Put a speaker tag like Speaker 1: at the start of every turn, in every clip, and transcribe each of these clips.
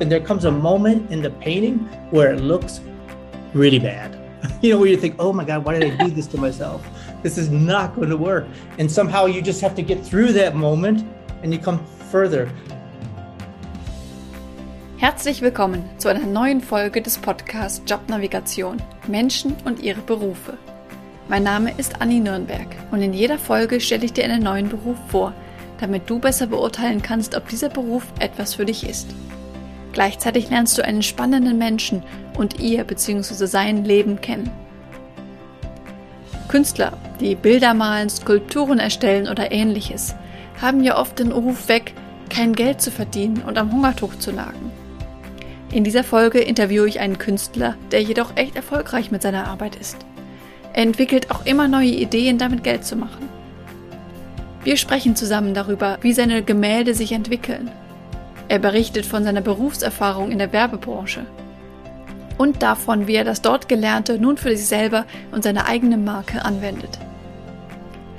Speaker 1: and there comes a moment in the painting where it looks really bad. You know, where you think, oh my God, why did I do this to myself? This is not going to work. And somehow you just have to get through that moment and you come further.
Speaker 2: Herzlich willkommen zu einer neuen Folge des Podcasts Jobnavigation Menschen und ihre Berufe. Mein Name ist Anni Nürnberg und in jeder Folge stelle ich dir einen neuen Beruf vor, damit du besser beurteilen kannst, ob dieser Beruf etwas für dich ist. Gleichzeitig lernst du einen spannenden Menschen und ihr bzw. sein Leben kennen. Künstler, die Bilder malen, Skulpturen erstellen oder ähnliches, haben ja oft den Ruf weg, kein Geld zu verdienen und am Hungertuch zu nagen. In dieser Folge interviewe ich einen Künstler, der jedoch echt erfolgreich mit seiner Arbeit ist. Er entwickelt auch immer neue Ideen, damit Geld zu machen. Wir sprechen zusammen darüber, wie seine Gemälde sich entwickeln. Er berichtet von seiner Berufserfahrung in der Werbebranche und davon, wie er das dort Gelernte nun für sich selber und seine eigene Marke anwendet.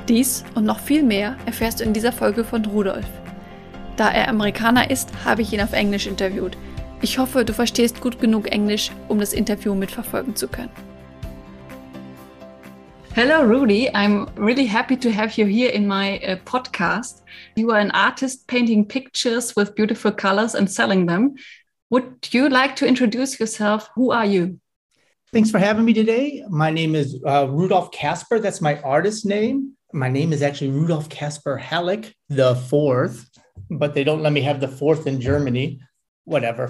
Speaker 2: Dies und noch viel mehr erfährst du in dieser Folge von Rudolf. Da er Amerikaner ist, habe ich ihn auf Englisch interviewt. Ich hoffe, du verstehst gut genug Englisch, um das Interview mitverfolgen zu können. Hello, Rudy. I'm really happy to have you here in my uh, podcast. You are an artist painting pictures with beautiful colors and selling them. Would you like to introduce yourself? Who are you?
Speaker 1: Thanks for having me today. My name is uh, Rudolf Kasper. That's my artist name. My name is actually Rudolf Kasper Halleck the fourth, but they don't let me have the fourth in Germany. Whatever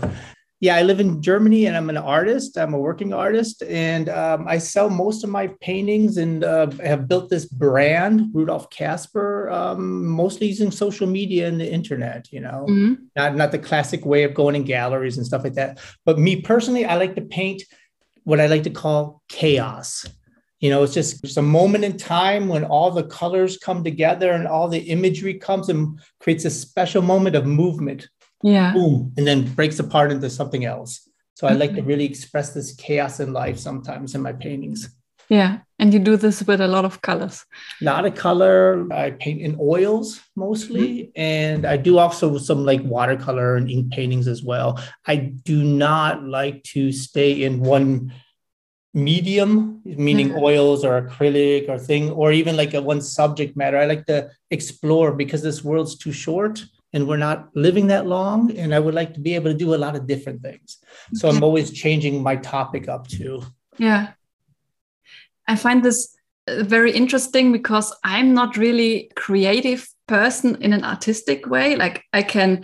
Speaker 1: yeah, I live in Germany and I'm an artist. I'm a working artist and um, I sell most of my paintings and uh, have built this brand, Rudolf Casper, um, mostly using social media and the internet, you know, mm-hmm. not, not the classic way of going in galleries and stuff like that. But me personally, I like to paint what I like to call chaos. You know, it's just it's a moment in time when all the colors come together and all the imagery comes and creates a special moment of movement
Speaker 2: yeah.
Speaker 1: Boom and then breaks apart into something else. So i like to really express this chaos in life sometimes in my paintings.
Speaker 2: Yeah and you do this with a lot of colors.
Speaker 1: Not a lot of color. I paint in oils mostly mm-hmm. and i do also some like watercolor and ink paintings as well. I do not like to stay in one medium meaning mm-hmm. oils or acrylic or thing or even like a one subject matter. I like to explore because this world's too short and we're not living that long and i would like to be able to do a lot of different things so i'm always changing my topic up too
Speaker 2: yeah i find this uh, very interesting because i'm not really creative person in an artistic way like i can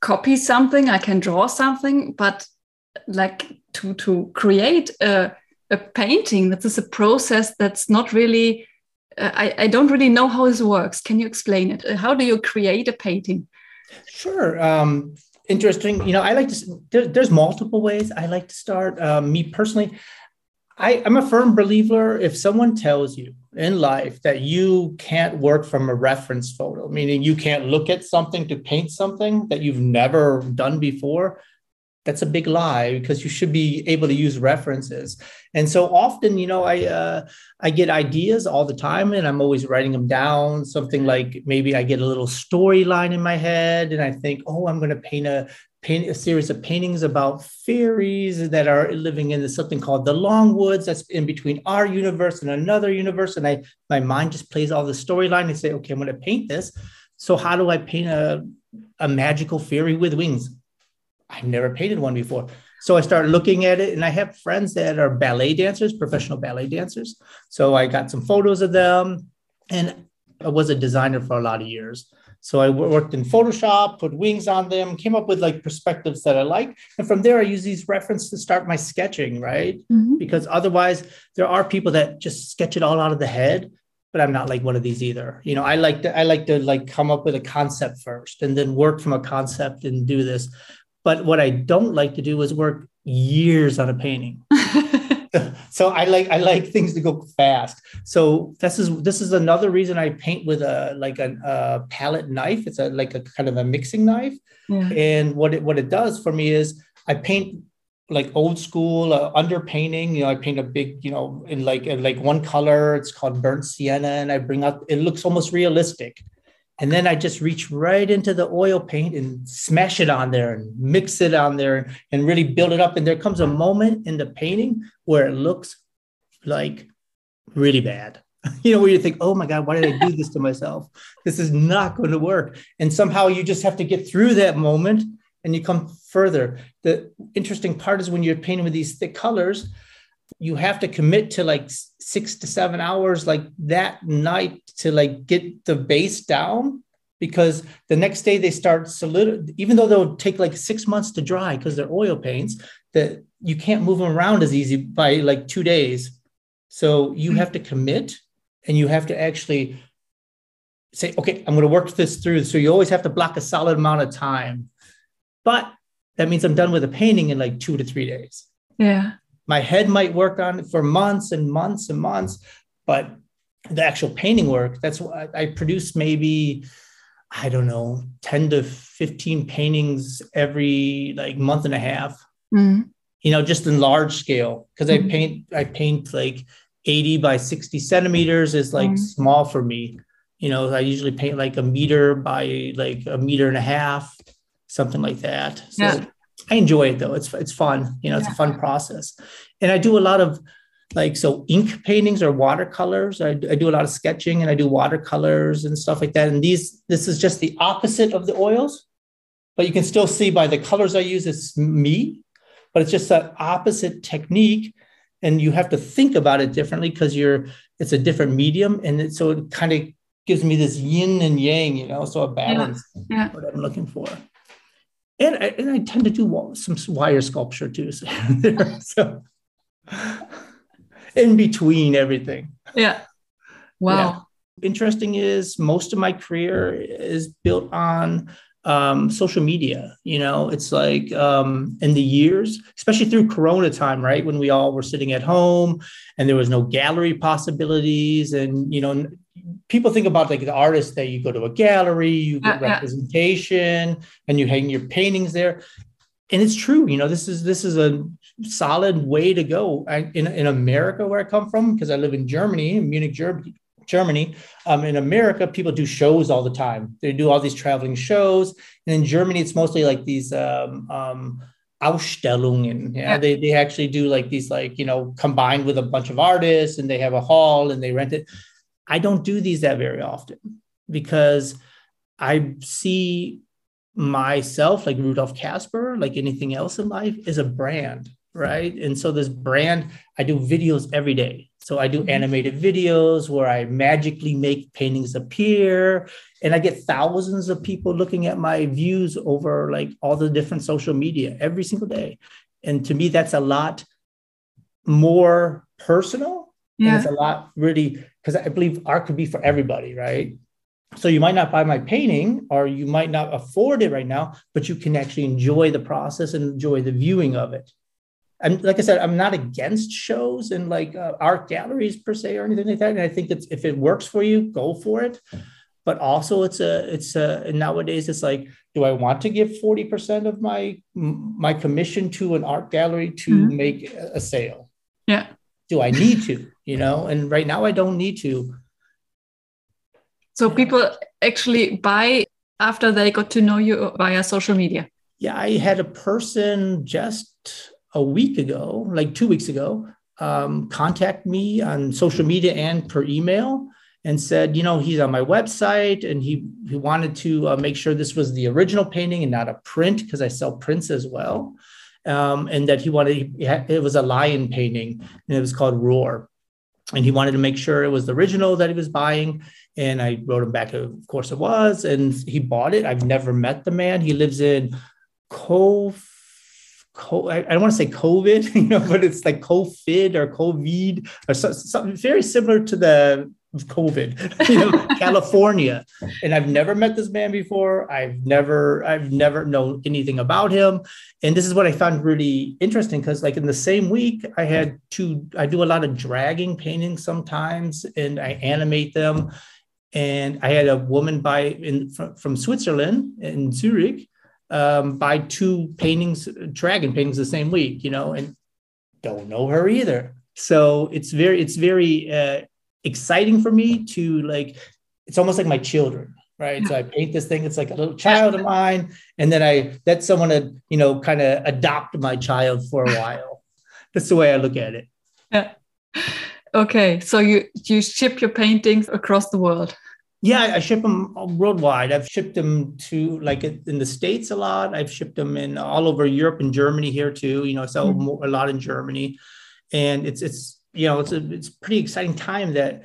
Speaker 2: copy something i can draw something but like to to create a, a painting that is a process that's not really uh, I, I don't really know how this works. Can you explain it? How do you create a painting?
Speaker 1: Sure. Um, interesting. You know, I like to, there, there's multiple ways I like to start. Um, me personally, I, I'm a firm believer if someone tells you in life that you can't work from a reference photo, meaning you can't look at something to paint something that you've never done before, that's a big lie because you should be able to use references. And so often you know i uh, i get ideas all the time and i'm always writing them down something like maybe i get a little storyline in my head and i think oh i'm going to paint a paint a series of paintings about fairies that are living in something called the longwoods that's in between our universe and another universe. And i my mind just plays all the storyline and say okay i'm going to paint this. So how do i paint a a magical fairy with wings I've never painted one before. So I started looking at it, and I have friends that are ballet dancers, professional ballet dancers. So I got some photos of them, and I was a designer for a lot of years. So I worked in Photoshop, put wings on them, came up with like perspectives that I like. And from there, I use these references to start my sketching, right? Mm-hmm. Because otherwise, there are people that just sketch it all out of the head. But I'm not like one of these either. You know, I like to I like to like come up with a concept first and then work from a concept and do this. But what I don't like to do is work years on a painting. so I like I like things to go fast. So this is this is another reason I paint with a like a, a palette knife. It's a like a kind of a mixing knife. Yeah. And what it what it does for me is I paint like old school uh, under painting. You know, I paint a big you know in like in like one color. It's called burnt sienna, and I bring up. It looks almost realistic and then I just reach right into the oil paint and smash it on there and mix it on there and really build it up. And there comes a moment in the painting where it looks like really bad. You know, where you think, oh my God, why did I do this to myself? This is not going to work. And somehow you just have to get through that moment and you come further. The interesting part is when you're painting with these thick colors, you have to commit to like six to seven hours like that night to like get the base down because the next day they start solid even though they'll take like six months to dry because they're oil paints that you can't move them around as easy by like two days. So you have to commit and you have to actually say okay i'm going to work this through. So you always have to block a solid amount of time. But that means i'm done with the painting in like two to three days.
Speaker 2: Yeah
Speaker 1: my head might work on it for months and months and months, but the actual painting work, that's what I, produce maybe, I don't know, 10 to 15 paintings every like month and a half. Mm-hmm. You know, just in large scale. Because mm-hmm. I paint, I paint like 80 by 60 centimeters is like mm-hmm. small for me. You know, I usually paint like a meter by like a meter and a half, something like that. So yeah. I enjoy it though. It's it's fun. You know, it's yeah. a fun process. And I do a lot of like so ink paintings or watercolors. I, I do a lot of sketching and I do watercolors and stuff like that. And these this is just the opposite of the oils, but you can still see by the colors I use it's me, but it's just that opposite technique. And you have to think about it differently because you're it's a different medium. And it, so it kind of gives me this yin and yang, you know, so a balance yeah. Yeah. what I'm looking for and I, and I tend to do some wire sculpture too. So, so in between everything.
Speaker 2: Yeah. Wow. Yeah.
Speaker 1: Interesting is most of my career is built on um, social media. You know, it's like um, in the years, especially through Corona time, right? When we all were sitting at home and there was no gallery possibilities. And, you know, people think about like the artists that you go to a gallery, you get uh, representation, yeah. and you hang your paintings there. And it's true, you know, this is this is a solid way to go. I, in in America, where I come from, because I live in Germany, in Munich, Germany. Germany, um, in America, people do shows all the time. They do all these traveling shows, and in Germany, it's mostly like these um, um, Ausstellungen. Yeah, yeah. They, they actually do like these, like, you know, combined with a bunch of artists and they have a hall and they rent it. I don't do these that very often because I see myself like Rudolf Casper, like anything else in life, is a brand, right? And so this brand, I do videos every day. So I do mm-hmm. animated videos where I magically make paintings appear, and I get thousands of people looking at my views over like all the different social media every single day. And to me, that's a lot more personal. Yeah. And it's a lot really because I believe art could be for everybody, right? So you might not buy my painting or you might not afford it right now, but you can actually enjoy the process and enjoy the viewing of it. And like I said, I'm not against shows and like uh, art galleries per se or anything like that. And I think that if it works for you, go for it. But also, it's a it's a nowadays it's like, do I want to give forty percent of my my commission to an art gallery to mm-hmm. make a sale?
Speaker 2: Yeah.
Speaker 1: Do I need to? You know and right now i don't need to.
Speaker 2: So people actually buy after they got to know you via social media?
Speaker 1: Yeah i had a person just a week ago like two weeks ago um, contact me on social media and per email and said, you know, he's on my website and he, he wanted to uh, make sure this was the original painting and not a print because I sell prints as well. Um, and that he wanted, it was a lion painting and it was called Roar and he wanted to make sure it was the original that he was buying. And I wrote him back, of course it was. And he bought it. I've never met the man. He lives in Cove. Co- I, don't want to say COVID, you know, but it's like COVID or COVID or so, something very similar to the COVID, you know, California. And I've never met this man before. I've never, I've never known anything about him. And this is what I found really interesting because, like, in the same week, I had to, I do a lot of dragging paintings sometimes and I animate them. And I had a woman buy in from, from Switzerland in Zurich um, buy two paintings, dragon paintings the same week, you know, and don't know her either. So it's very, it's very, uh, exciting for me to like it's almost like my children right? Yeah. So I paint this thing. It's like a little child of mine, and then I let someone, to, you know, kind of adopt my child for a while. That's the way I look at it.
Speaker 2: Yeah. Okay, so you you ship your paintings across the world.
Speaker 1: Yeah, I ship them worldwide. I've shipped them to like in the states a lot. I've shipped them in all over Europe and Germany here too. You know, I sell mm-hmm. a lot in Germany, and it's it's you know it's a it's a pretty exciting time that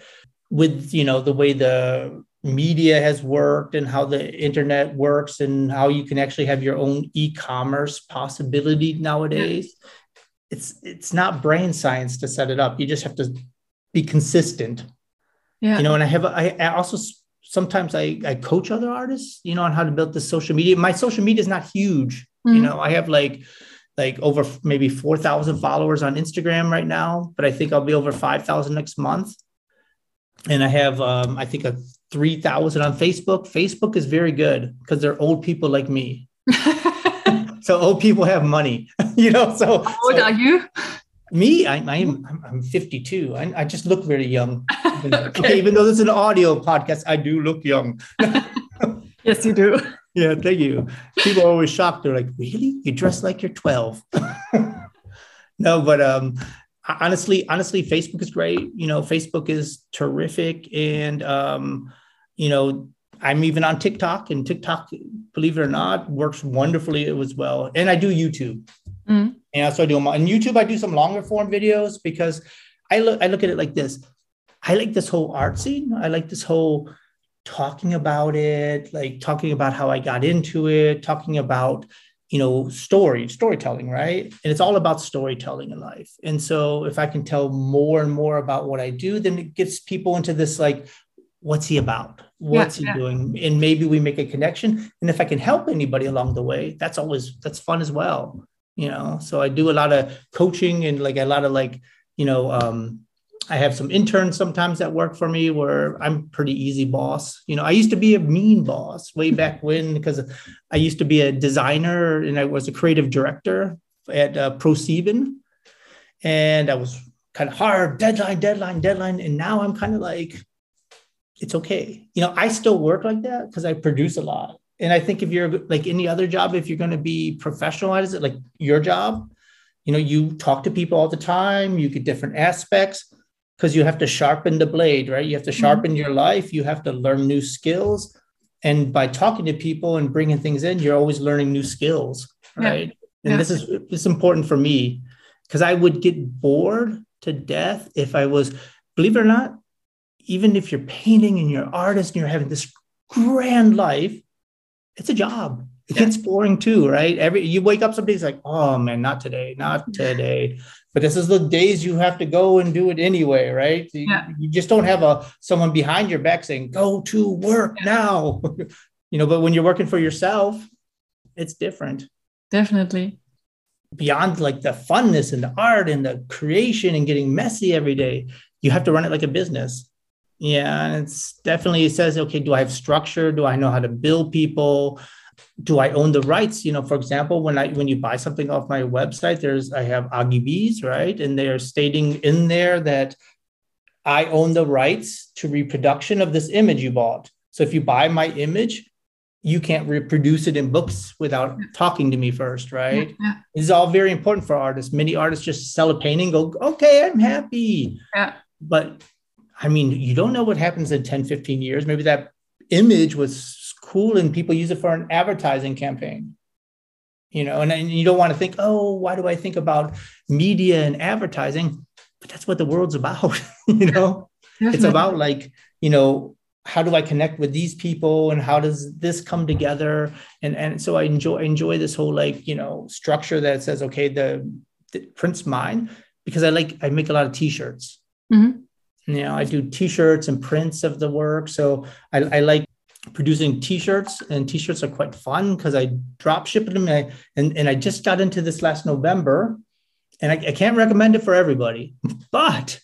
Speaker 1: with you know the way the media has worked and how the internet works and how you can actually have your own e-commerce possibility nowadays it's it's not brain science to set it up. You just have to be consistent. Yeah. You know and i have i, I also sometimes I, I coach other artists you know on how to build the social media. My social media is not huge. Mm-hmm. you know i have like like over maybe 4000 followers on instagram right now but i think i'll be over 5000 next month and i have um, i think a 3000 on facebook facebook is very good because they're old people like me so old people have money you know so
Speaker 2: how old
Speaker 1: so,
Speaker 2: are you
Speaker 1: me, I, I'm I'm 52. I, I just look very young. okay. Even though this is an audio podcast, I do look young.
Speaker 2: yes, you do.
Speaker 1: Yeah, thank you. People are always shocked. They're like, "Really? You dress like you're 12?" no, but um, honestly, honestly, Facebook is great. You know, Facebook is terrific, and um, you know, I'm even on TikTok, and TikTok, believe it or not, works wonderfully as well. And I do YouTube. Mm-hmm. And what I do them on YouTube. I do some longer form videos because I look I look at it like this. I like this whole art scene. I like this whole talking about it, like talking about how I got into it, talking about you know story storytelling right? And it's all about storytelling in life. And so if i can tell more and more about what i do then it gets people into this like what's he about? What's yeah, he yeah. doing? And maybe we make a connection. And if i can help anybody along the way that's always that's fun as well you know? So i do a lot of coaching and like a lot of like you know um i have some interns sometimes that work for me where i'm pretty easy boss. You know i used to be a mean boss way back when because i used to be a designer and i was a creative director at uh, ProSieben and i was kind of hard deadline deadline deadline. And now i'm kind of like it's okay. You know i still work like that because i produce a lot. And I think if you're like any other job, if you're going to be professionalized, like your job, you know, you talk to people all the time, you get different aspects because you have to sharpen the blade, right? You have to mm-hmm. sharpen mm-hmm. your life, you have to learn new skills. And by talking to people and bringing things in, you're always learning new skills, right? Yeah. And yeah. this is it's important for me because I would get bored to death if I was, believe it or not, even if you're painting and you're artist and you're having this grand life, it's a job. It gets boring too, right? Every you wake up, somebody's like, "Oh man, not today, not today." But this is the days you have to go and do it anyway, right? You, yeah. you just don't have a someone behind your back saying, "Go to work yeah. now." you know, but when you're working for yourself, it's different.
Speaker 2: Definitely.
Speaker 1: Beyond like the funness and the art and the creation and getting messy every day, you have to run it like a business. Yeah, and it's definitely it says, okay, do I have structure? Do I know how to build people? Do I own the rights? You know, for example, when I when you buy something off my website, there's I have AGBs, right? And they're stating in there that I own the rights to reproduction of this image you bought. So if you buy my image, you can't reproduce it in books without talking to me first, right? Yeah. This is all very important for artists. Many artists just sell a painting, go, okay, I'm happy. Yeah. But I mean, you don't know what happens in 10, 15 years. Maybe that image was cool and people use it for an advertising campaign. You know, and, and you don't want to think, oh, why do I think about media and advertising? But that's what the world's about, you know. Definitely. It's about like, you know, how do I connect with these people and how does this come together? And and so I enjoy enjoy this whole like, you know, structure that says, okay, the, the print's mine because I like I make a lot of t-shirts. Mm-hmm you know i do t-shirts and prints of the work so i, I like producing t-shirts and t-shirts are quite fun because i drop ship them and I, and, and I just got into this last november and I, I can't recommend it for everybody but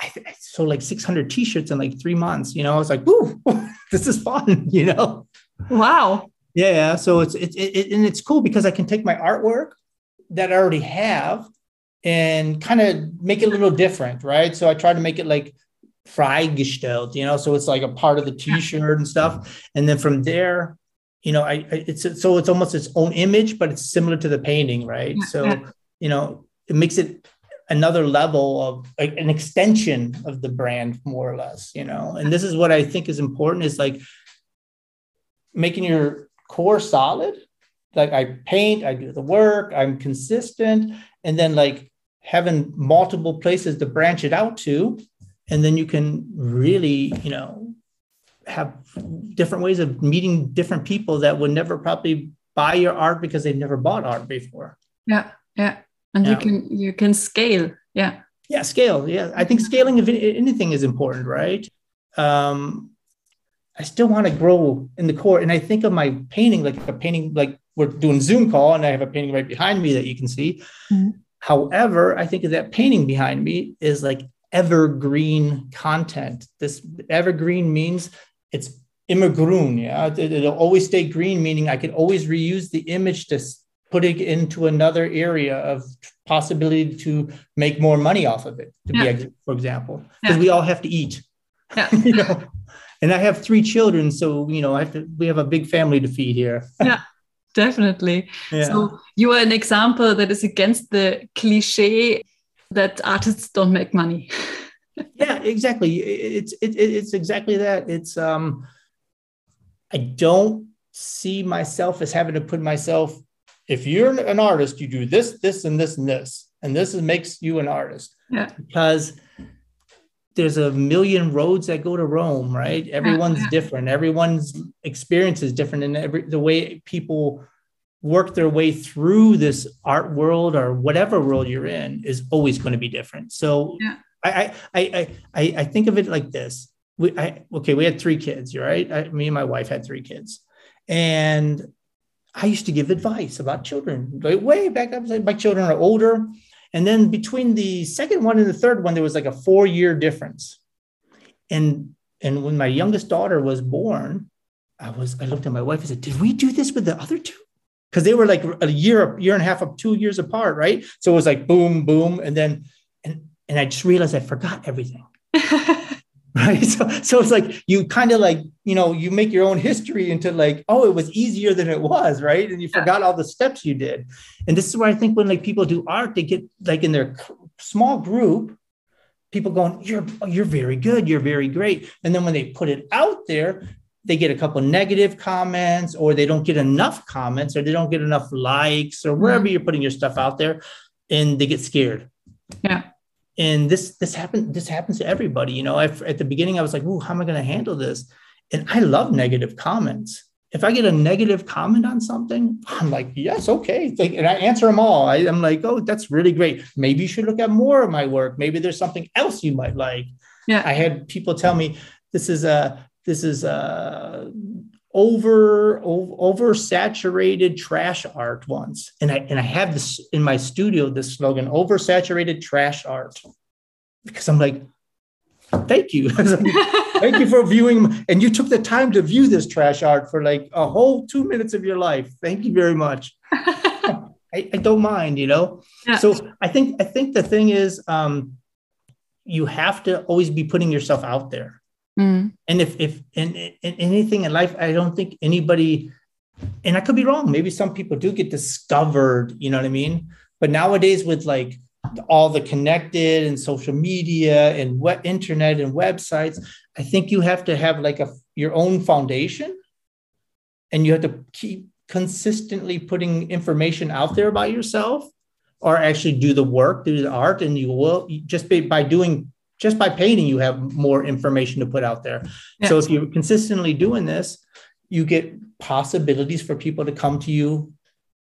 Speaker 1: I, I sold like 600 t-shirts in like three months you know? I was like ooh this is fun you know?
Speaker 2: Wow.
Speaker 1: Yeah so it's it's it, and it's cool because i can take my artwork that i already have and kind of make it a little different right? So i try to make it like freigestellt, you know, so it's like a part of the t-shirt and stuff. And then from there, you know, I, I it's so it's almost its own image, but it's similar to the painting, right? So, mm-hmm. you know, it makes it another level of like an extension of the brand more or less you know and this is what i think is important is like making your core solid like i paint i do the work i'm consistent and then like having multiple places to branch it out to and then you can really you know have different ways of meeting different people that would never probably buy your art because they've never bought art before.
Speaker 2: Yeah yeah. And yeah. you can you can scale yeah.
Speaker 1: Yeah scale yeah. I think scaling of anything is important right? Um i still want to grow in the core. And i think of my painting like a painting like we're doing zoom call and i have a painting right behind me that you can see. Mm-hmm. however i think of that painting behind me is like evergreen content this evergreen means it's immergrün yeah it, it'll always stay green meaning i can always reuse the image to put it into another area of possibility to make more money off of it to yeah. be for example because yeah. we all have to eat yeah. you know and i have three children so you know i have to we have a big family to feed here
Speaker 2: yeah definitely yeah. so you are an example that is against the cliche that artists don't make money
Speaker 1: yeah exactly it's it, it's exactly that it's um i don't see myself as having to put myself if you're an artist, you do this, this, and this, and this, and this is, makes you an artist.
Speaker 2: Yeah.
Speaker 1: Because there's a million roads that go to Rome, right? Everyone's yeah. different. Everyone's experience is different, and every the way people work their way through this art world or whatever world you're in is always going to be different. So yeah. I, I I I I think of it like this. We I okay, we had three kids, you're right? I, me and my wife had three kids, and I used to give advice about children like way back. up. my children are older. And then between the second one and the third one, there was like a four year difference. And and when my youngest daughter was born, I was I looked at my wife and said, Did we do this with the other two? Because they were like a year, year and a half of two years apart, right? So it was like boom, boom. And then and and I just realized I forgot everything. right so, so it's like you kind of like you know you make your own history into like oh it was easier than it was right and you yeah. forgot all the steps you did and this is where i think when like people do art they get like in their small group people going you're you're very good you're very great and then when they put it out there they get a couple negative comments or they don't get enough comments or they don't get enough likes or wherever mm-hmm. you're putting your stuff out there and they get scared.
Speaker 2: Yeah.
Speaker 1: And this this happened this happens to everybody you know? I, at the beginning i was like oh how am i going to handle this? And i love negative comments. If i get a negative comment on something i'm like yes okay. And i answer them all. I, i'm like oh that's really great. Maybe you should look at more of my work. Maybe there's something else you might like.
Speaker 2: Yeah.
Speaker 1: I had people tell me this is a this is a over, over saturated trash art once. And i and i have this in my studio this slogan oversaturated trash art. Because i'm like thank you. Thank you. For viewing and you took the time to view this trash art for like a whole two minutes of your life. Thank you very much. I, I, don't mind you know? Yeah. so i think i think the thing is um you have to always be putting yourself out there Mm. And if if in anything in life, I don't think anybody, and I could be wrong. Maybe some people do get discovered. You know what I mean? But nowadays, with like all the connected and social media and web internet and websites, I think you have to have like a your own foundation, and you have to keep consistently putting information out there about yourself or actually do the work, do the art, and you will just be, by doing just by painting, you have more information to put out there. Yes. So if you're consistently doing this, you get possibilities for people to come to you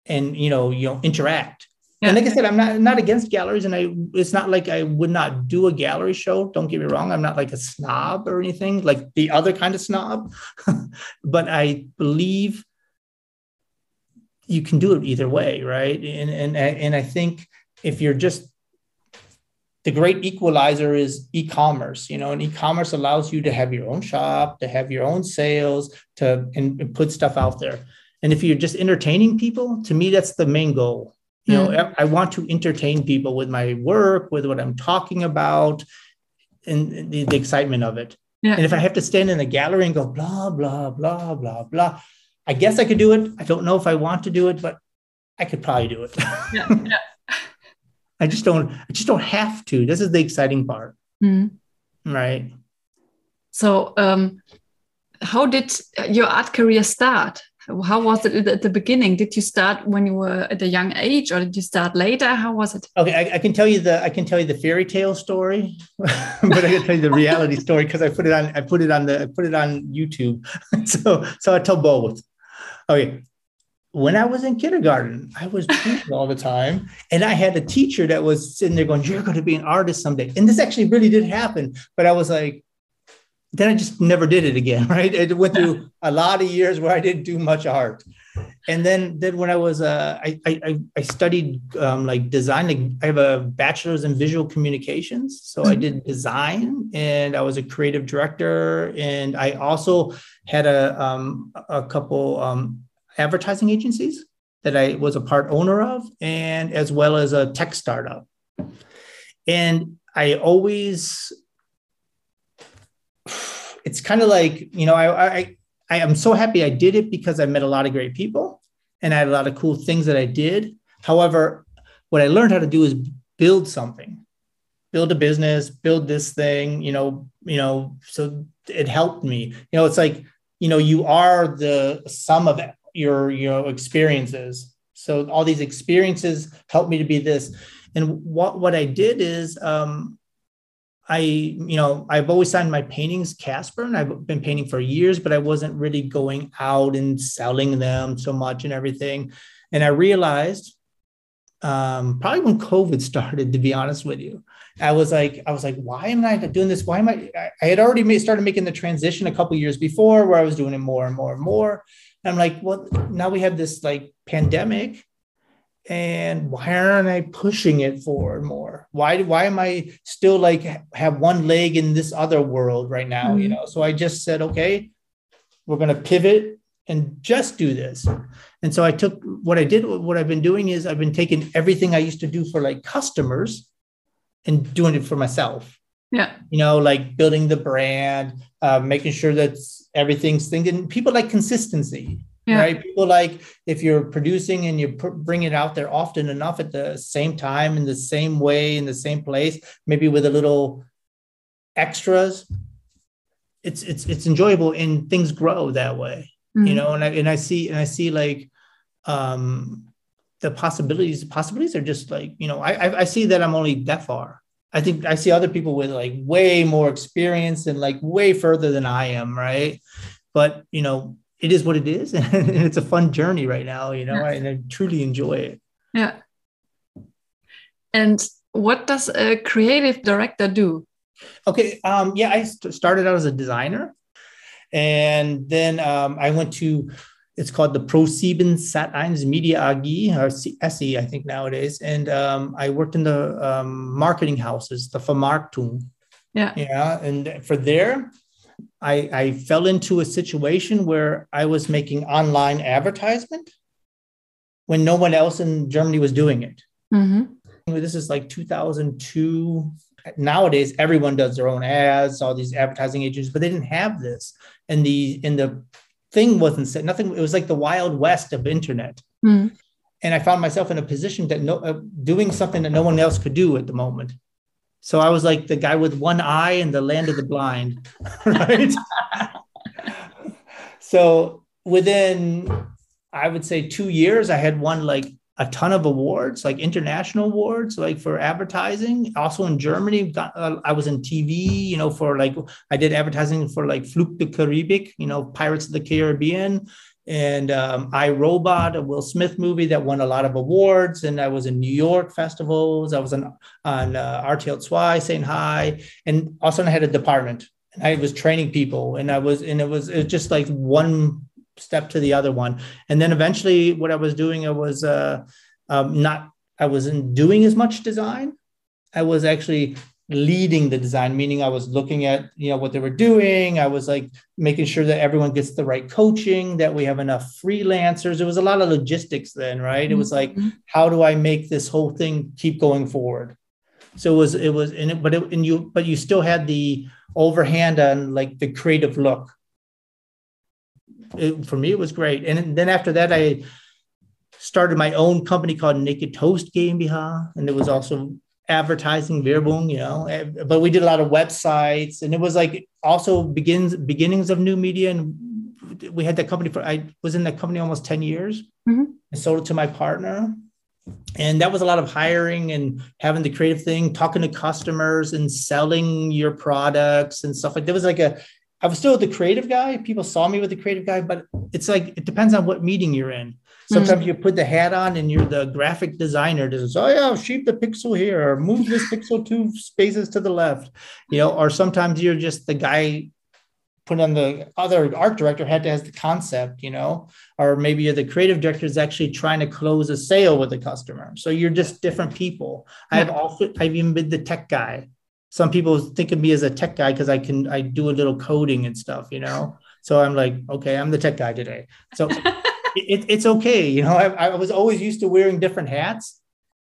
Speaker 1: and you know you know interact. Yeah. And like I said, I'm not not against galleries, and I it's not like I would not do a gallery show. Don't get me wrong, I'm not like a snob or anything like the other kind of snob, but I believe you can do it either way, right? And and and I think if you're just the great equalizer is e-commerce you know and e-commerce allows you to have your own shop to have your own sales to and, and put stuff out there and if you're just entertaining people to me that's the main goal you mm. know i want to entertain people with my work with what i'm talking about and the, the excitement of it.
Speaker 2: Yeah.
Speaker 1: And if I have to stand in the gallery and go blah blah blah blah blah, I guess I could do it. I don't know if I want to do it, but I could probably do it.
Speaker 2: yeah, yeah.
Speaker 1: I just don't. I just don't have to. This is the exciting part,
Speaker 2: Mhm.
Speaker 1: right?
Speaker 2: So, um, how did your art career start? How was it at the beginning? Did you start when you were at a young age, or did you start later? How was it?
Speaker 1: Okay, I, I can tell you the I can tell you the fairy tale story, but I can tell you the reality story because I put it on I put it on the I put it on YouTube. so so I tell both. Okay. When I was in kindergarten, I was painting all the time. And I had a teacher that was sitting there going, You're going to be an artist someday. And this actually really did happen. But I was like, then I just never did it again, right? It went through a lot of years where I didn't do much art. And then, then when I was, uh, I, I, I studied um, like design. Like I have a bachelor's in visual communications, so I did design, and I was a creative director, and I also had a um, a couple um, advertising agencies that I was a part owner of, and as well as a tech startup. And I always it's kind of like you know I, I i am so happy i did it because i met a lot of great people and i had a lot of cool things that i did however what i learned how to do is build something build a business build this thing you know you know so it helped me you know it's like you know you are the sum of your your experiences so all these experiences helped me to be this and what what i did is um I, you know, I've always signed my paintings Casper, and I've been painting for years, but I wasn't really going out and selling them so much and everything. And I realized, um, probably when COVID started, to be honest with you, I was like, I was like, why am I doing this? Why am I? I had already made, started making the transition a couple years before, where I was doing it more and more and more. And I'm like, well, now we have this like pandemic and why aren't I pushing it forward more? Why why am I still like have one leg in this other world right now? Mm-hmm. You know, so I just said, okay, we're gonna pivot and just do this. And so I took what I did, what I've been doing is I've been taking everything I used to do for like customers and doing it for myself.
Speaker 2: Yeah.
Speaker 1: You know, like building the brand, uh, making sure that everything's thinking people like consistency yeah. right people like if you're producing and you pr- bring it out there often enough at the same time in the same way in the same place maybe with a little extras it's it's it's enjoyable and things grow that way mm-hmm. you know and i and i see and i see like um the possibilities the possibilities are just like you know i i see that i'm only that far i think i see other people with like way more experience and like way further than i am right? But you know it is what it is and it's a fun journey right now you know yeah. and i truly enjoy it.
Speaker 2: Yeah. And what does a creative director do?
Speaker 1: Okay um, yeah i st- started out as a designer and then um, i went to it's called the ProSieben Sat1 Media AG or SE, I think nowadays. And um, I worked in the um, marketing houses, the Vermarktung.
Speaker 2: Yeah.
Speaker 1: Yeah. And for there, I, I fell into a situation where I was making online advertisement when no one else in Germany was doing it.
Speaker 2: Mm-hmm.
Speaker 1: This is like 2002. Nowadays, everyone does their own ads, all these advertising agencies, but they didn't have this. And the and the thing wasn't set. Nothing. It was like the wild west of internet.
Speaker 2: Mm-hmm.
Speaker 1: And I found myself in a position that no uh, doing something that no one else could do at the moment. So I was like the guy with one eye in the land of the blind, right? so within, I would say two years, I had won like a ton of awards, like international awards, like for advertising. Also in Germany, uh, I was in TV, you know, for like I did advertising for like Fluch der Karibik, you know, Pirates of the Caribbean and um, I Robot, a Will Smith movie that won a lot of awards. And I was in New York festivals. I was on on uh, RTL 2, saying hi, and also I had a department. And I was training people, and I was, and it was, it was just like one step to the other one. And then eventually, what I was doing, I was uh, um, not, I wasn't doing as much design. I was actually leading the design meaning i was looking at you know what they were doing i was like making sure that everyone gets the right coaching that we have enough freelancers there was a lot of logistics then right mm-hmm. it was like
Speaker 2: Mm-hmm.
Speaker 1: how do i make this whole thing keep going forward So it was it was and it, but it, and you but you still had the overhand on like the creative look. It, for me, it was great. And then after that, I started my own company called Naked Toast GmbH, and it was also advertising Werbung, you know. But we did a lot of websites, and it was like also begins beginnings of new media. And we had that company for I was in that company almost ten years. Mm-hmm. I sold it to my partner, and that was a lot of hiring and having the creative thing, talking to customers and selling your products and stuff like. There was like a I was still the creative guy. People saw me with the creative guy, but it's like it depends on what meeting you're in. Sometimes mm-hmm. you put the hat on and you're the graphic designer. This is, oh yeah, shape the pixel here or move this pixel two spaces to the left, you know. Or sometimes you're just the guy put on the other art director had to has the concept, you know. Or maybe you're the creative director is actually trying to close a sale with the customer. So you're just different people. I've also I've even been the tech guy. Some people think of me as a tech guy because I can I do a little coding and stuff, you know. So I'm like, okay, I'm the tech guy today. So it, it's okay. You know, I, I was always used to wearing different hats.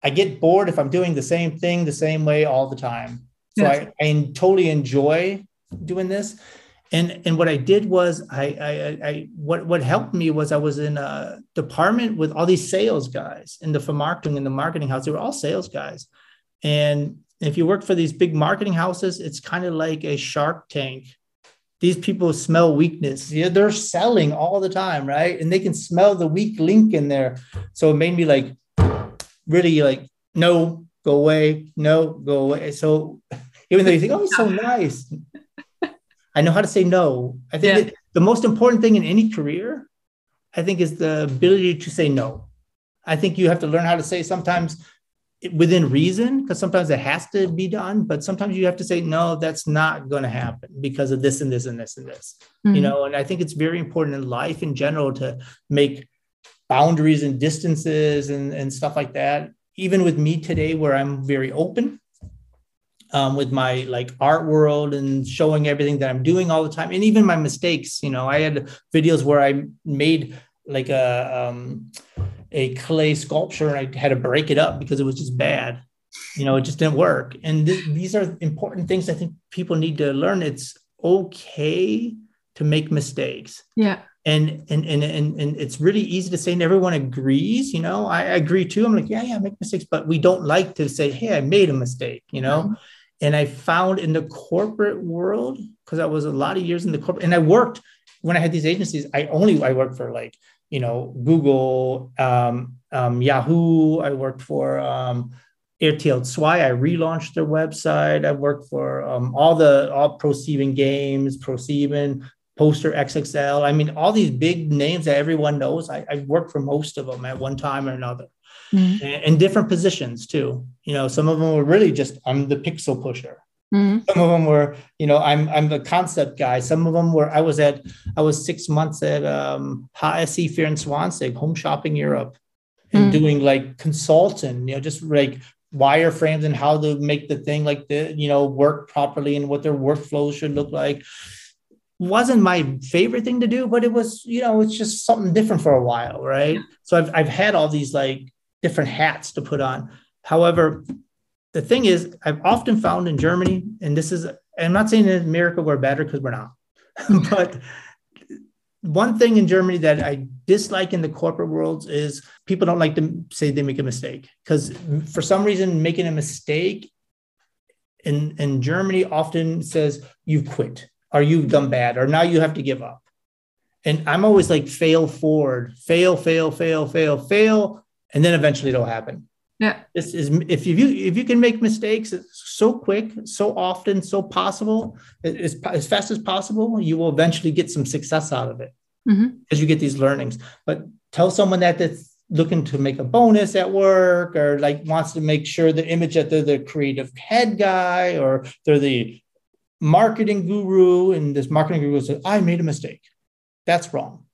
Speaker 1: I get bored if I'm doing the same thing the same way all the time. So yes. I, I totally enjoy doing this. And and what I did was I, I I what what helped me was I was in a department with all these sales guys in the for marketing in the marketing house. They were all sales guys. And if you work for these big marketing houses, it's kind of like a shark tank these people smell weakness. Yeah, they're selling all the time, right? And they can smell the weak link in there. So it made me like really like, no, go away, no, go away. So even though you think, oh, it's so nice, I know how to say no. I think yeah. the most important thing in any career, I think, is the ability to say no. I think you have to learn how to say sometimes within reason because sometimes it has to be done but sometimes you have to say no that's not going to happen because of this and this and this and this mm-hmm. you know and i think it's very important in life in general to make boundaries and distances and, and stuff like that even with me today where i'm very open um, with my like art world and showing everything that i'm doing all the time and even my mistakes you know i had videos where i made like a um, a clay sculpture and I had to break it up because it was just bad. You know, it just didn't work. And th- these are important things I think people need to learn. It's okay to make mistakes.
Speaker 2: Yeah.
Speaker 1: And and and and, and it's really easy to say and everyone agrees, you know. I, agree too. I'm like, yeah, yeah, make mistakes, but we don't like to say, hey, I made a mistake, you know. Mm-hmm. And I found in the corporate world, because I was a lot of years in the corporate, and I worked when I had these agencies, I only I worked for like you know, Google, um, um, Yahoo. I worked for um, RTL 2. I relaunched their website. I worked for um, all the all ProSieben Games, ProSieben, Poster XXL. I mean, all these big names that everyone knows. I, I worked for most of them at one time or another. Mm-hmm. in different positions too. You know, some of them were really just I'm the pixel pusher. Mm-hmm. Some of them were, you know, I'm I'm the concept guy. Some of them were. I was at I was six months at um, HSE24, Home Shopping Europe, and mm-hmm. doing like consulting. You know, just like wireframes and how to make the thing like the you know work properly and what their workflows should look like. Wasn't my favorite thing to do, but it was you know it's just something different for a while, right? So I've I've had all these like different hats to put on. However, the thing is, I've often found in Germany, and this is, I'm not saying in America we're better because we're not, but one thing in Germany that I dislike in the corporate world is people don't like to say they make a mistake because for some reason making a mistake in in Germany often says you've quit or you've done bad or now you have to give up. And I'm always like fail forward, fail, fail, fail, fail, fail, and then eventually it'll happen.
Speaker 2: Yeah.
Speaker 1: This is if you if you can make mistakes so quick, so often, so possible, as, as fast as possible, you will eventually get some success out of it mm-hmm. as you get these learnings. But tell someone that that's looking to make a bonus at work or like wants to make sure the image that they're the creative head guy or they're the marketing guru and this marketing guru says, I made a mistake. That's wrong.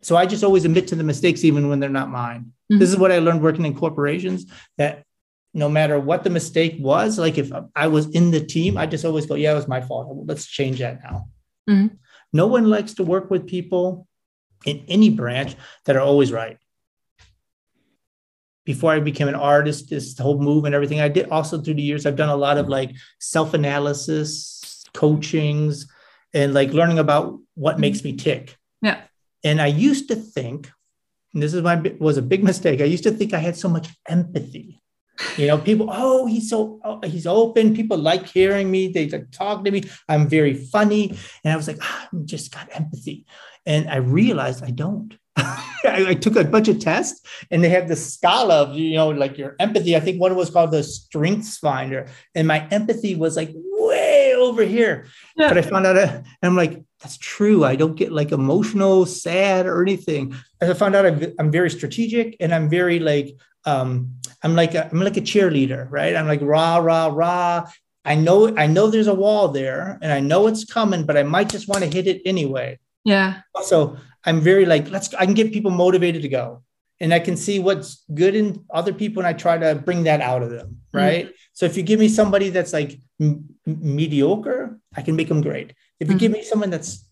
Speaker 1: So I just always admit to the mistakes even when they're not mine. Mm-hmm. This is what I learned working in corporations that no matter what the mistake was, like if I was in the team, I just always go, yeah, it was my fault. Let's change that now. Mm-hmm. No one likes to work with people in any branch that are always right. before I became an artist, this whole move and everything. I did also through the years, I've done a lot of like self analysis, coachings, and like learning about what makes me tick.
Speaker 2: Yeah.
Speaker 1: And I used to think, and this is my was a big mistake. I used to think I had so much empathy. You know, people, oh, he's so oh, he's open. People like hearing me. They like talk to me. I'm very funny. And I was like, ah, I just got empathy. And I realized I don't. I, I, took a bunch of tests and they have the scala of, you know, like your empathy. I think one was called the strengths finder. And my empathy was like way over here. Yeah. But I found out, uh, I'm like, that's true. I don't get like emotional, sad, or anything. As I found out I'm, I'm very strategic and I'm very like, um, I'm like a, I'm like a cheerleader, right? I'm like rah rah rah. I know I know there's a wall there, and I know it's coming, but I might just want to hit it anyway.
Speaker 2: Yeah.
Speaker 1: So I'm very like, let's, I can get people motivated to go. And I can see what's good in other people and I try to bring that out of them. Mm-hmm. Right. Mm-hmm. So if you give me somebody that's like m- mediocre, I can make them great. If you mm-hmm. give me someone that's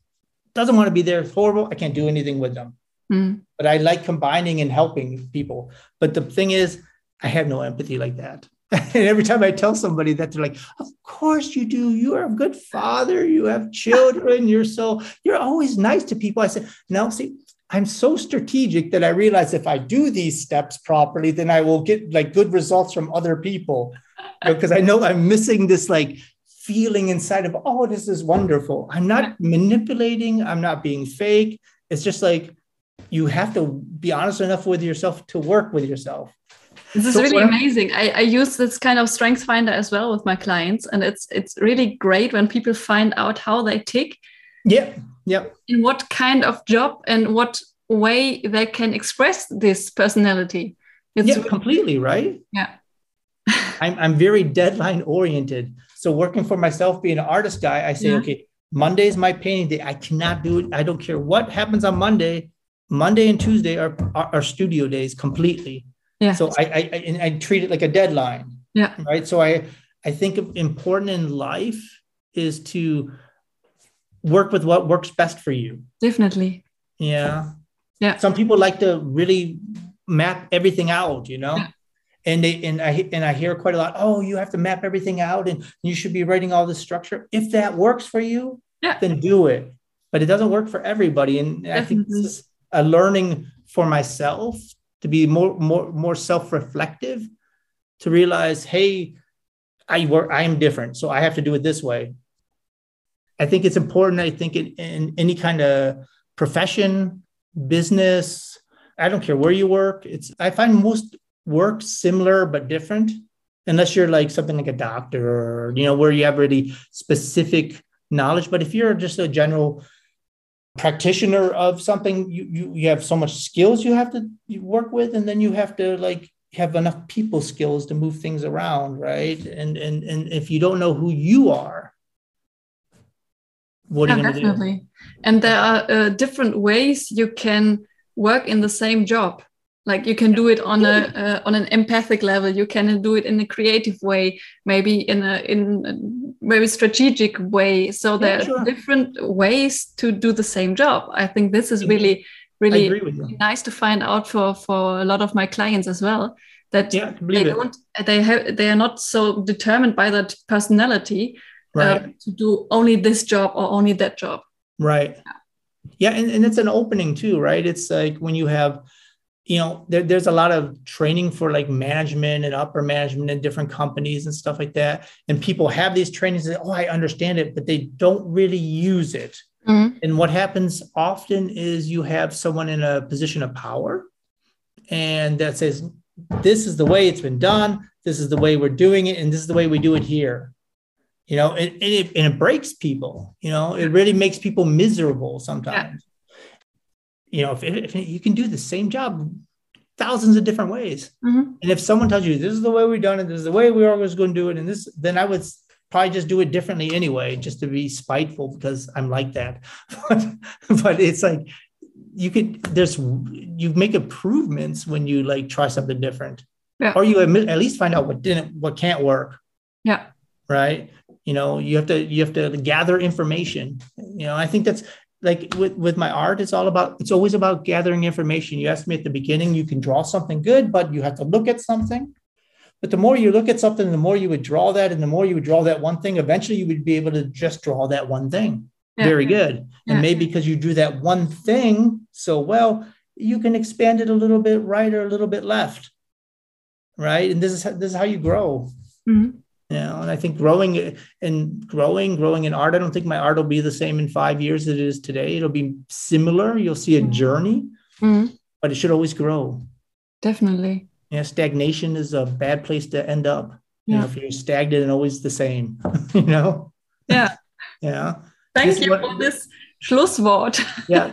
Speaker 1: doesn't want to be there, horrible, I can't do anything with them. Mm-hmm. But I like combining and helping people. But the thing is, I have no empathy like that. and every time I tell somebody that, they're like, "Of course you do. You are a good father. You have children. You're so you're always nice to people." I said, "No, see, I'm so strategic that I realize if I do these steps properly, then I will get like good results from other people because you know, I know I'm missing this like feeling inside of, oh, this is wonderful. I'm not manipulating. I'm not being fake. It's just like you have to be honest enough with yourself to work with yourself.
Speaker 2: This is so really amazing. I, I use this kind of strength finder as well with my clients, and it's it's really great when people find out how they tick.
Speaker 1: Yeah, yeah.
Speaker 2: In what kind of job and what way they can express this personality.
Speaker 1: It's yeah, completely right.
Speaker 2: Yeah.
Speaker 1: I'm I'm very deadline oriented. So working for myself, being an artist guy, I say, yeah. okay, Monday is my painting day. I cannot do it. I don't care what happens on Monday. Monday and Tuesday are, are, studio days completely.
Speaker 2: Yeah.
Speaker 1: So I, I, I treat it like a deadline.
Speaker 2: Yeah.
Speaker 1: Right. So I, I think important in life is to work with what works best for you.
Speaker 2: Definitely.
Speaker 1: Yeah.
Speaker 2: Yeah.
Speaker 1: Some people like to really map everything out, you know? Yeah. And they and I and I hear quite a lot, oh, you have to map everything out and you should be writing all this structure. If that works for you,
Speaker 2: yeah.
Speaker 1: then do it. But it doesn't work for everybody. And Definitely. I think mm-hmm. this is a learning for myself to be more more more self-reflective to realize hey i work i am different so i have to do it this way i think it's important i think in, in any kind of profession business i don't care where you work it's i find most work similar but different? Unless you're like something like a doctor or you know where you have really specific knowledge. But if you're just a general practitioner of something you, you you have so much skills you have to work with and then you have to like have enough people skills to move things around right? And and and if you don't know who you are what yeah, are you definitely do?
Speaker 2: and there are uh, different ways you can work in the same job like you can do it on a uh, on an empathic level. You can do it in a creative way maybe in a in a very strategic way. So yeah, there are sure. different ways to do the same job. I think this is really really nice to find out for for a lot of my clients as well that
Speaker 1: yeah, they
Speaker 2: don't they have they are not so determined by that personality uh, right. uh, to do only this job or only that job.
Speaker 1: Right. Yeah, yeah and, and it's an opening too right? It's like when you have you know there, there's a lot of training for like management and upper management in different companies and stuff like that. And people have these trainings that oh i understand it but they don't really use it. Mm-hmm. and what happens often is you have someone in a position of power and that says this is the way it's been done. This is the way we're doing it and this is the way we do it here. You know and, and, it, and it breaks people you know? It really makes people miserable sometimes you know, if, if, you can do the same job thousands of different ways. Mm-hmm. And if someone tells you this is the way we've done it, this is the way we're always going to do it, and this, then I would probably just do it differently anyway, just to be spiteful because I'm like that. but, but it's like you could there's you make improvements when you like try something different,
Speaker 2: yeah.
Speaker 1: or you admit, at least find out what didn't what can't work.
Speaker 2: Yeah.
Speaker 1: Right. You know, you have to you have to gather information. You know, I think that's like with, with my art, it's all about, it's always about gathering information. You asked me at the beginning, you can draw something good, but you have to look at something. But the more you look at something, the more you would draw that, and the more you would draw that one thing, eventually you would be able to just draw that one thing. Yeah. Very good. Yeah. And maybe because you drew that one thing so well, you can expand it a little bit right or a little bit left. Right. And this is this is how you grow. Mm-hmm. You know, and I think growing and growing, growing in art, I don't think my art will be the same in five years as it is today. It'll be similar. You'll see a mm-hmm. journey, mm-hmm. but it should always grow.
Speaker 2: Definitely.
Speaker 1: Yeah, stagnation is a bad place to end up. Yeah. You know, if you're stagnant and always the same, you know?
Speaker 2: Yeah.
Speaker 1: Yeah.
Speaker 2: Thank this you for this Schlusswort.
Speaker 1: yeah.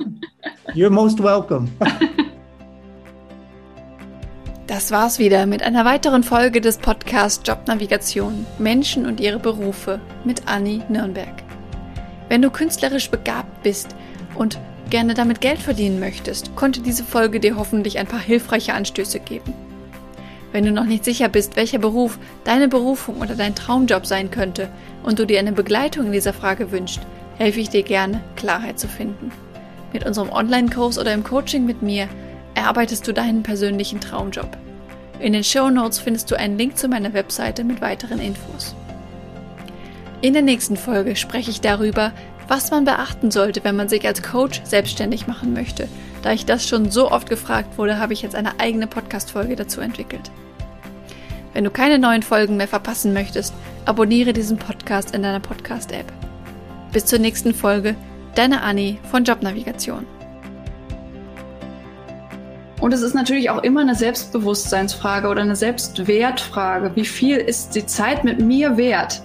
Speaker 1: You're most welcome.
Speaker 2: Das war's wieder mit einer weiteren Folge des Podcasts Jobnavigation Menschen und ihre Berufe mit Anni Nürnberg. Wenn du künstlerisch begabt bist und gerne damit Geld verdienen möchtest, konnte diese Folge dir hoffentlich ein paar hilfreiche Anstöße geben. Wenn du noch nicht sicher bist, welcher Beruf deine Berufung oder dein Traumjob sein könnte und du dir eine Begleitung in dieser Frage wünschst, helfe ich dir gerne, Klarheit zu finden. Mit unserem Online-Kurs oder im Coaching mit mir erarbeitest du deinen persönlichen Traumjob. In den Show Notes findest du einen Link zu meiner Webseite mit weiteren Infos. In der nächsten Folge spreche ich darüber, was man beachten sollte, wenn man sich als Coach selbstständig machen möchte. Da ich das schon so oft gefragt wurde, habe ich jetzt eine eigene Podcast-Folge dazu entwickelt. Wenn du keine neuen Folgen mehr verpassen möchtest, abonniere diesen Podcast in deiner Podcast-App. Bis zur nächsten Folge, deine Anni von Jobnavigation. Und es ist natürlich auch immer eine Selbstbewusstseinsfrage oder eine Selbstwertfrage. Wie viel ist die Zeit mit mir wert?